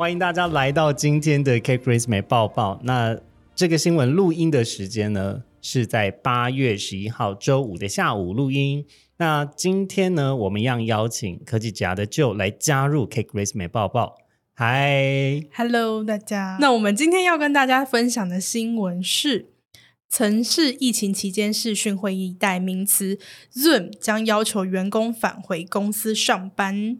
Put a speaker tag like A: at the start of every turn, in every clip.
A: 欢迎大家来到今天的 Cake Resume 报报。那这个新闻录音的时间呢，是在八月十一号周五的下午录音。那今天呢，我们一样邀请科技家的 Joe 来加入 Cake Resume 报报。嗨
B: ，Hello，大家。那我们今天要跟大家分享的新闻是，曾是疫情期间视讯会议代名词，Zoom 将要求员工返回公司上班。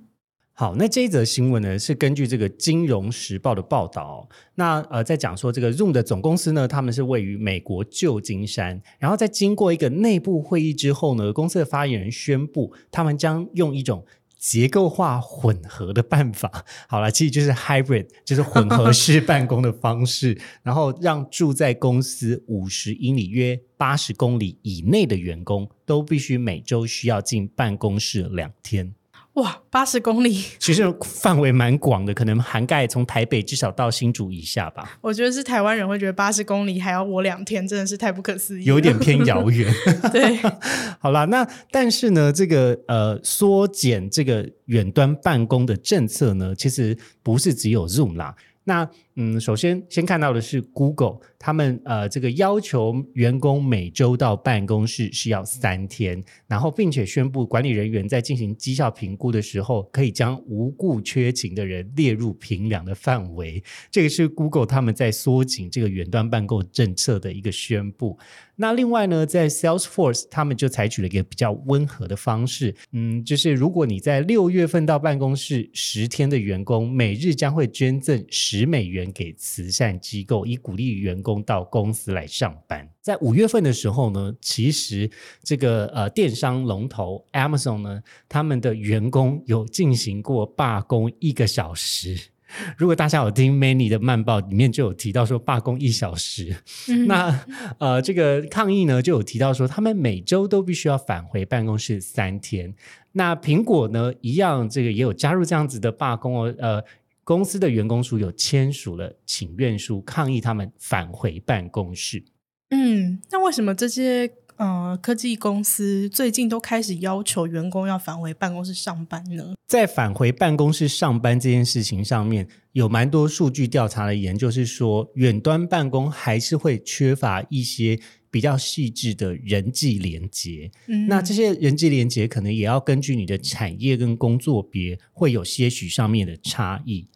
A: 好，那这一则新闻呢，是根据这个《金融时报》的报道哦、那呃，在讲说这个 Zoom 的总公司呢，他们是位于美国旧金山，然后在经过一个内部会议之后呢，公司的发言人宣布，他们将用一种结构化混合的办法，好了，其实就是 hybrid，就是混合式 办公的方式，然后让住在公司五十英里约八十公里以内的员工都必须每周需要进办公室两天。
B: 哇，八十公里，
A: 其实范围蛮广的，可能涵盖从台北至少到新竹以下吧，
B: 我觉得是台湾人会觉得八十公里还要我两天，真的是太不可思议了，
A: 有点偏遥远。
B: 对。
A: 好啦，那但是呢，这个呃缩减这个远端办公的政策呢，其实不是只有 Zoom 啦。那嗯，首先先看到的是 Google，他们呃这个要求员工每周到办公室是要三天，然后并且宣布管理人员在进行绩效评估的时候，可以将无故缺勤的人列入评量的范围。这个是 Google 他们在缩紧这个远端办公政策的一个宣布。那另外呢，在 Salesforce 他们就采取了一个比较温和的方式，嗯，就是如果你在六月份到办公室十天的员工，每日将会捐赠十美元给慈善机构，以鼓励员工到公司来上班。在五月份的时候呢，其实这个呃电商龙头 Amazon 呢，他们的员工有进行过罢工一个小时。如果大家有听 Many 的慢报，里面就有提到说罢工一小时，
B: 嗯
A: 那呃，这个抗议呢，就有提到说，他们每周都必须要返回办公室三天。那苹果呢，一样这个也有加入这样子的罢工哦。呃，公司的员工署有签署了请愿书，抗议他们返回办公室。
B: 嗯，那为什么这些呃科技公司最近都开始要求员工要返回办公室上班呢？
A: 在返回办公室上班这件事情上面，有蛮多数据调查的研究是说，远端办公还是会缺乏一些比较细致的人际连接。
B: 嗯，
A: 那这些人际连接可能也要根据你的产业跟工作别，会有些许上面的差异。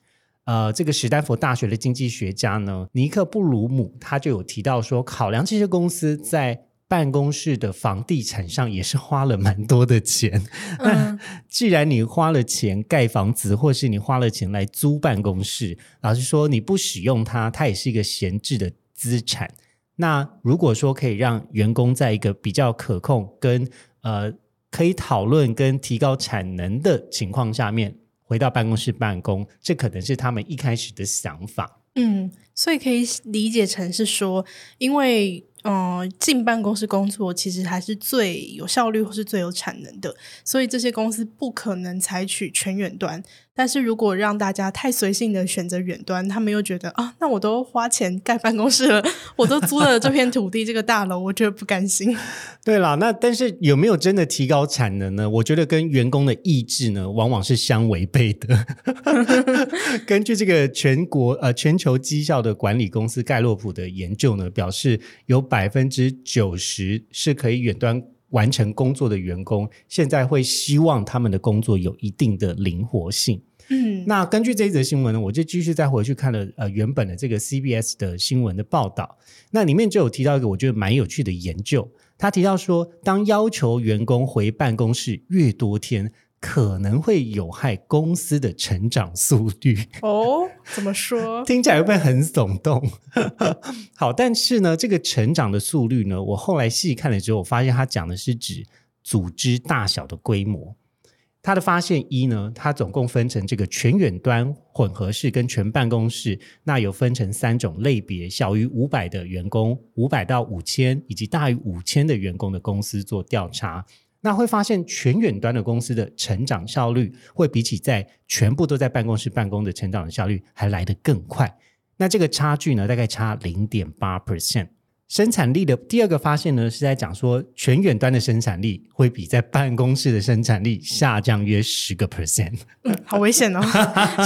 A: 呃，这个史丹佛大学的经济学家呢，尼克布鲁姆他就有提到说，考量这些公司在办公室的房地产上也是花了蛮多的钱。
B: 嗯
A: 既然你花了钱盖房子，或是你花了钱来租办公室，老实说你不使用它，它也是一个闲置的资产。那如果说可以让员工在一个比较可控、跟呃可以讨论跟提高产能的情况下面，回到办公室办公，这可能是他们一开始的想法。
B: 嗯，所以可以理解成是说，因为、呃进办公室工作其实还是最有效率或是最有产能的，所以这些公司不可能采取全远端。但是如果让大家太随性的选择远端，他们又觉得啊，那我都花钱盖办公室了，我都租了这片土地、这个大楼，我觉得不甘心。
A: 对啦，那但是有没有真的提高产能呢？我觉得跟员工的意志呢，往往是相违背的。根据这个全国呃全球绩效的管理公司盖洛普的研究呢，表示有百分之九十是可以远端完成工作的员工，现在会希望他们的工作有一定的灵活性。
B: 嗯，
A: 那根据这一则新闻呢，我就继续再回去看了呃原本的这个 CBS 的新闻的报道，那里面就有提到一个我觉得蛮有趣的研究，他提到说，当要求员工回办公室越多天，可能会有害公司的成长速率。
B: 哦，怎么说？
A: 听起来会不会很耸动？好，但是呢，这个成长的速率呢，我后来细看了之后，我发现它讲的是指组织大小的规模。它的发现一呢，它总共分成这个全远端、混合式跟全办公室，那有分成三种类别：小于五百的员工、五百到五千以及大于五千的员工的公司做调查。那会发现全远端的公司的成长效率，会比起在全部都在办公室办公的成长的效率还来得更快。那这个差距呢，大概差零点八 percent。生产力的第二个发现呢，是在讲说全远端的生产力会比在办公室的生产力下降约十个 percent。
B: 嗯，好危险哦，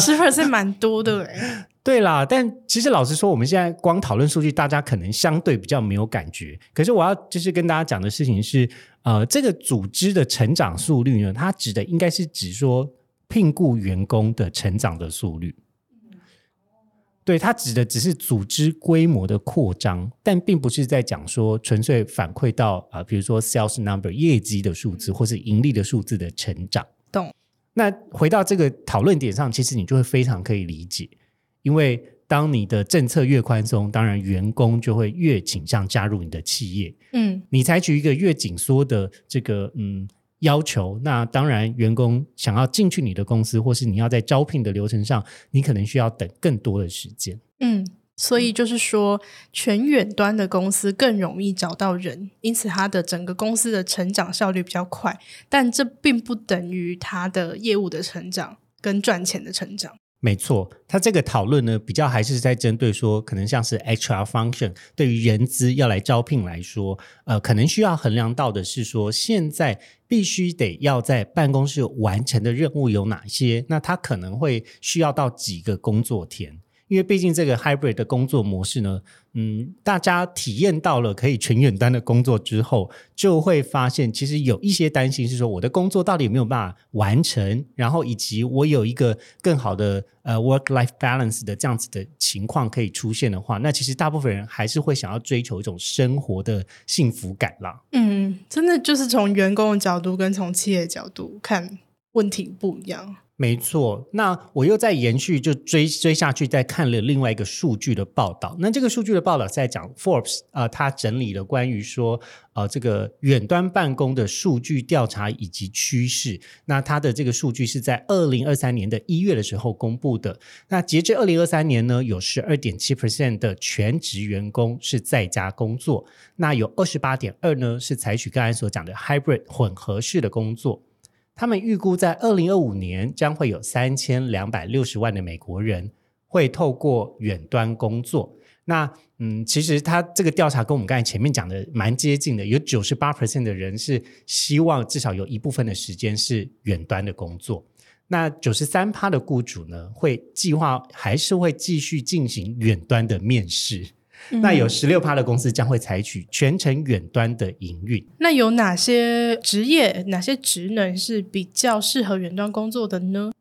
B: 十 percent 蛮多的哎。
A: 对啦，但其实老实说，我们现在光讨论数据，大家可能相对比较没有感觉。可是我要就是跟大家讲的事情是，呃，这个组织的成长速率呢，它指的应该是指说聘雇员工的成长的速率。对，它指的只是组织规模的扩张，但并不是在讲说纯粹反馈到啊，比如说 sales number 业绩的数字或是盈利的数字的成长。
B: 懂。
A: 那回到这个讨论点上，其实你就会非常可以理解，因为当你的政策越宽松，当然员工就会越倾向加入你的企业。
B: 嗯，
A: 你采取一个越紧缩的这个嗯。要求那当然，员工想要进去你的公司，或是你要在招聘的流程上，你可能需要等更多的时间。
B: 嗯，所以就是说，全远端的公司更容易找到人，因此它的整个公司的成长效率比较快，但这并不等于它的业务的成长跟赚钱的成长。
A: 没错，他这个讨论呢，比较还是在针对说，可能像是 HR function 对于人资要来招聘来说，呃，可能需要衡量到的是说，现在必须得要在办公室完成的任务有哪些，那他可能会需要到几个工作天。因为毕竟这个 hybrid 的工作模式呢，嗯，大家体验到了可以全远端的工作之后，就会发现其实有一些担心是说，我的工作到底有没有办法完成，然后以及我有一个更好的呃 work life balance 的这样子的情况可以出现的话，那其实大部分人还是会想要追求一种生活的幸福感啦。
B: 嗯，真的就是从员工的角度跟从企业角度看问题不一样。
A: 没错，那我又在延续就追追下去，再看了另外一个数据的报道。那这个数据的报道在讲 Forbes 啊，他整理了关于说呃这个远端办公的数据调查以及趋势。那它的这个数据是在二零二三年的一月的时候公布的。那截至二零二三年呢，有十二点七 percent 的全职员工是在家工作，那有二十八点二呢是采取刚才所讲的 hybrid 混合式的工作。他们预估在二零二五年将会有三千两百六十万的美国人会透过远端工作。那嗯，其实他这个调查跟我们刚才前面讲的蛮接近的，有九十八 percent 的人是希望至少有一部分的时间是远端的工作。那九十三趴的雇主呢，会计划还是会继续进行远端的面试。那有十六趴的公司将会采取全程远端的营运。
B: 那有哪些职业、哪些职能是比较适合远端工作的呢？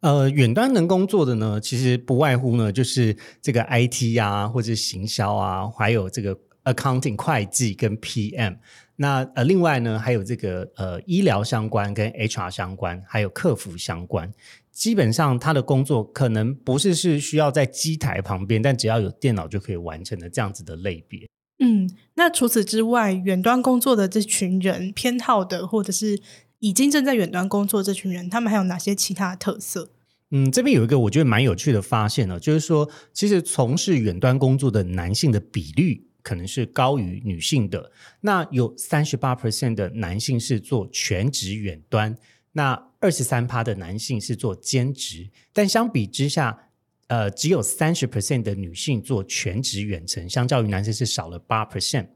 A: 呃，远端能工作的呢，其实不外乎呢，就是这个 IT 啊，或者行销啊，还有这个 accounting 会计跟 PM。那呃，另外呢，还有这个呃医疗相关、跟 HR 相关，还有客服相关。基本上他的工作可能不是是需要在机台旁边，但只要有电脑就可以完成的这样子的类别。
B: 嗯，那除此之外，远端工作的这群人偏好的，或者是已经正在远端工作这群人，他们还有哪些其他的特色？
A: 嗯，这边有一个我觉得蛮有趣的发现呢，就是说，其实从事远端工作的男性的比率可能是高于女性的。那有三十八 percent 的男性是做全职远端。那二十三趴的男性是做兼职，但相比之下，呃，只有三十 percent 的女性做全职远程，相较于男生是少了八 percent。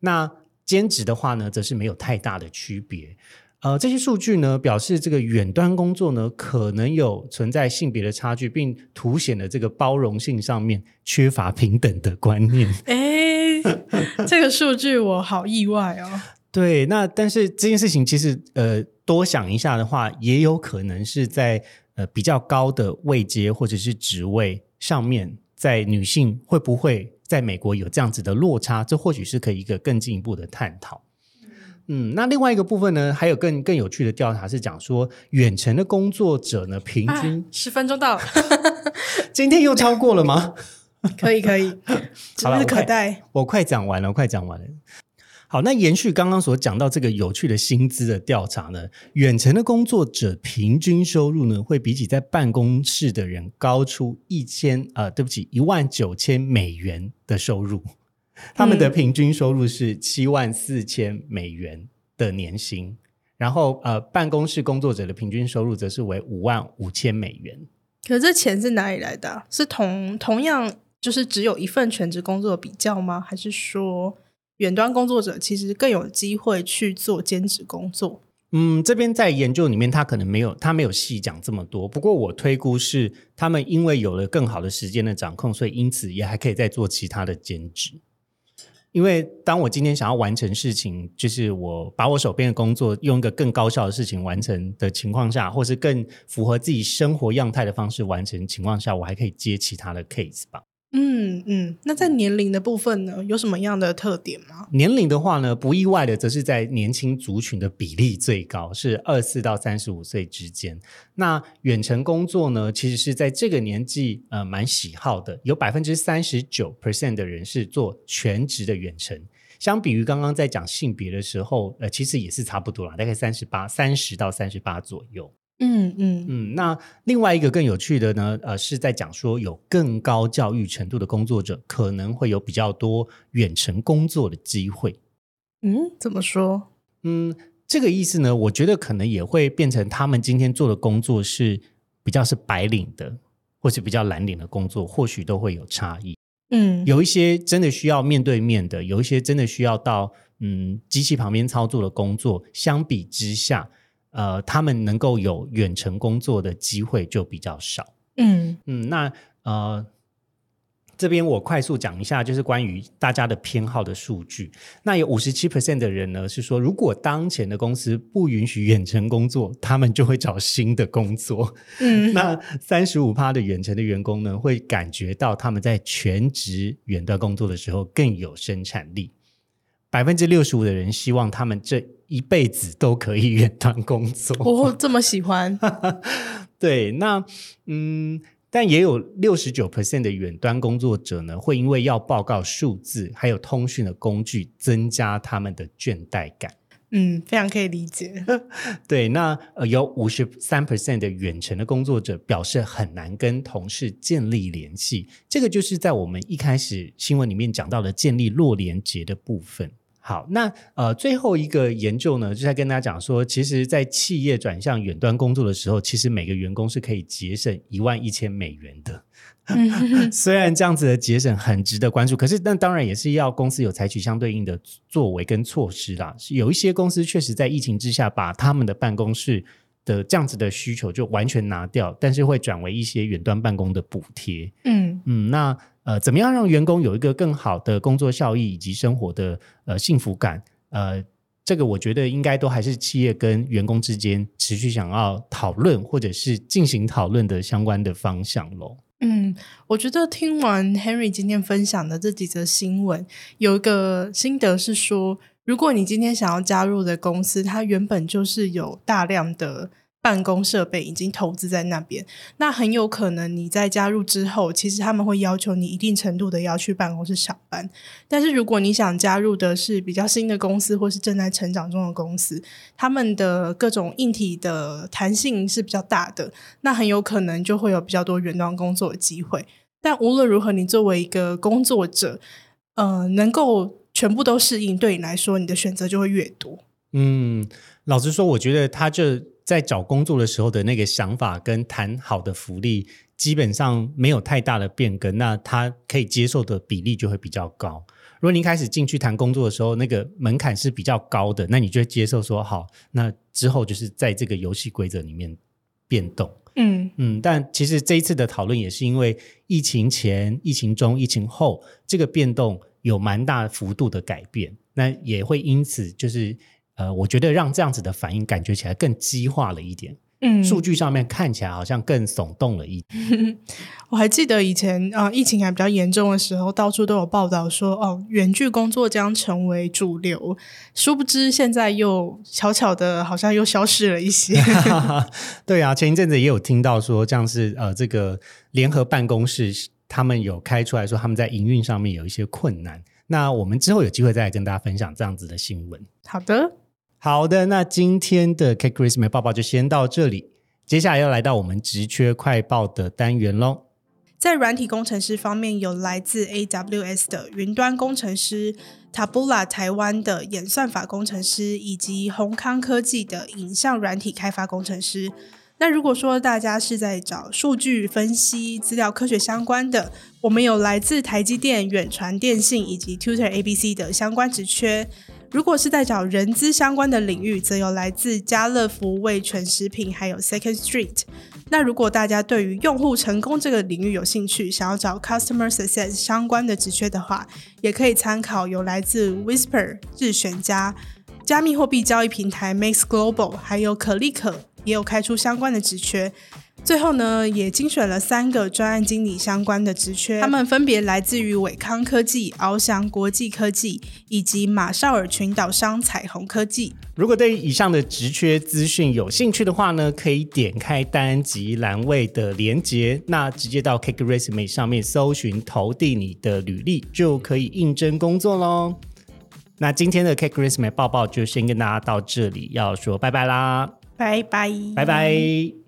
A: 那兼职的话呢，则是没有太大的区别。呃，这些数据呢，表示这个远端工作呢，可能有存在性别的差距，并凸显了这个包容性上面缺乏平等的观念。
B: 哎，这个数据我好意外哦。
A: 对，那但是这件事情其实呃。多想一下的话，也有可能是在呃比较高的位阶或者是职位上面，在女性会不会在美国有这样子的落差？这或许是可以一个更进一步的探讨。嗯，那另外一个部分呢，还有更更有趣的调查是讲说，远程的工作者呢，平均
B: 十分钟到
A: 今天又超过了吗？
B: 可以可以，指日可待。
A: 我快讲完了，快讲完了。好，那延续刚刚所讲到这个有趣的薪资的调查呢，远程的工作者平均收入呢，会比起在办公室的人高出一千呃，对不起，一万九千美元的收入。他们的平均收入是七万四千美元的年薪，然后呃，办公室工作者的平均收入则是为五万五千美元。
B: 可这钱是哪里来的？是同同样就是只有一份全职工作比较吗？还是说远端工作者其实更有机会去做兼职工作？
A: 嗯，这边在研究里面，他可能没有他没有细讲这么多。不过我推估是他们因为有了更好的时间的掌控，所以因此也还可以再做其他的兼职。因为当我今天想要完成事情，就是我把我手边的工作用一个更高效的事情完成的情况下，或是更符合自己生活样态的方式完成情况下，我还可以接其他的 case 吧。
B: 嗯嗯，那在年龄的部分呢，有什么样的特点吗？
A: 年龄的话呢，不意外的，则是在年轻族群的比例最高，是二四到三十五岁之间。那远程工作呢，其实是在这个年纪呃蛮喜好的，有百分之三十九 percent 的人是做全职的远程。相比于刚刚在讲性别的时候，呃，其实也是差不多啦，大概三十八、三十到三十八左右。
B: 嗯嗯
A: 嗯，那另外一个更有趣的呢，呃，是在讲说有更高教育程度的工作者可能会有比较多远程工作的机会。
B: 嗯，怎么说？
A: 嗯，这个意思呢，我觉得可能也会变成他们今天做的工作是比较是白领的，或是比较蓝领的工作，或许都会有差异。
B: 嗯，
A: 有一些真的需要面对面的，有一些真的需要到嗯机器旁边操作的工作，相比之下。呃，他们能够有远程工作的机会就比较少。
B: 嗯
A: 嗯，那呃，这边我快速讲一下，就是关于大家的偏好的数据。那有五十七 percent 的人呢是说，如果当前的公司不允许远程工作，他们就会找新的工作。
B: 嗯，
A: 那三十五趴的远程的员工呢，会感觉到他们在全职远端工作的时候更有生产力。百分之六十五的人希望他们这一辈子都可以远端工作。
B: 我 这么喜欢，
A: 对，那嗯，但也有六十九 percent 的远端工作者呢，会因为要报告数字还有通讯的工具，增加他们的倦怠感。
B: 嗯，非常可以理解。
A: 对，那呃，有五十三 percent 的远程的工作者表示很难跟同事建立联系，这个就是在我们一开始新闻里面讲到的建立弱连接的部分。好，那呃，最后一个研究呢，就在跟大家讲说，其实，在企业转向远端工作的时候，其实每个员工是可以节省一万一千美元的。虽然这样子的节省很值得关注，可是那当然也是要公司有采取相对应的作为跟措施啦。有一些公司确实在疫情之下，把他们的办公室的这样子的需求就完全拿掉，但是会转为一些远端办公的补贴。
B: 嗯
A: 嗯，那。呃，怎么样让员工有一个更好的工作效益以及生活的呃幸福感？呃，这个我觉得应该都还是企业跟员工之间持续想要讨论或者是进行讨论的相关的方向喽。
B: 嗯，我觉得听完 Henry 今天分享的这几则新闻，有一个心得是说，如果你今天想要加入的公司，它原本就是有大量的。办公设备已经投资在那边，那很有可能你在加入之后，其实他们会要求你一定程度的要去办公室上班。但是如果你想加入的是比较新的公司，或是正在成长中的公司，他们的各种硬体的弹性是比较大的，那很有可能就会有比较多远端工作的机会。但无论如何，你作为一个工作者，呃，能够全部都适应，对你来说，你的选择就会越多。
A: 嗯，老实说，我觉得他这。在找工作的时候的那个想法跟谈好的福利，基本上没有太大的变更，那他可以接受的比例就会比较高。如果你开始进去谈工作的时候，那个门槛是比较高的，那你就会接受说好，那之后就是在这个游戏规则里面变动。
B: 嗯
A: 嗯，但其实这一次的讨论也是因为疫情前、疫情中、疫情后这个变动有蛮大幅度的改变，那也会因此就是。呃，我觉得让这样子的反应感觉起来更激化了一点，
B: 嗯，
A: 数据上面看起来好像更耸动了一点。
B: 我还记得以前啊，疫情还比较严重的时候，到处都有报道说，哦，远距工作将成为主流。殊不知，现在又悄悄的，好像又消失了一些。
A: 对啊，前一阵子也有听到说，像是呃，这个联合办公室他们有开出来说，他们在营运上面有一些困难。那我们之后有机会再来跟大家分享这样子的新闻。
B: 好的，
A: 好的，那今天的 K Christmas 报报就先到这里，接下来要来到我们职缺快报的单元喽。
B: 在软体工程师方面，有来自 AWS 的云端工程师、Tabula 台湾的演算法工程师，以及宏康科技的影像软体开发工程师。那如果说大家是在找数据分析、资料科学相关的，我们有来自台积电、远传电信以及 Tutor ABC 的相关职缺。如果是在找人资相关的领域，则有来自家乐福、味全食品，还有 Second Street。那如果大家对于用户成功这个领域有兴趣，想要找 Customer Success 相关的职缺的话，也可以参考有来自 Whisper、日选家、加密货币交易平台 Max Global，还有可立可。也有开出相关的职缺，最后呢，也精选了三个专案经理相关的职缺，他们分别来自于伟康科技、翱翔国际科技以及马绍尔群岛商彩虹科技。
A: 如果对以上的职缺资讯有兴趣的话呢，可以点开单集栏位的连接，那直接到 Cake Resume 上面搜寻投递你的履历，就可以应征工作喽。那今天的 Cake Resume 报报就先跟大家到这里，要说拜拜啦。
B: 拜拜，
A: 拜拜。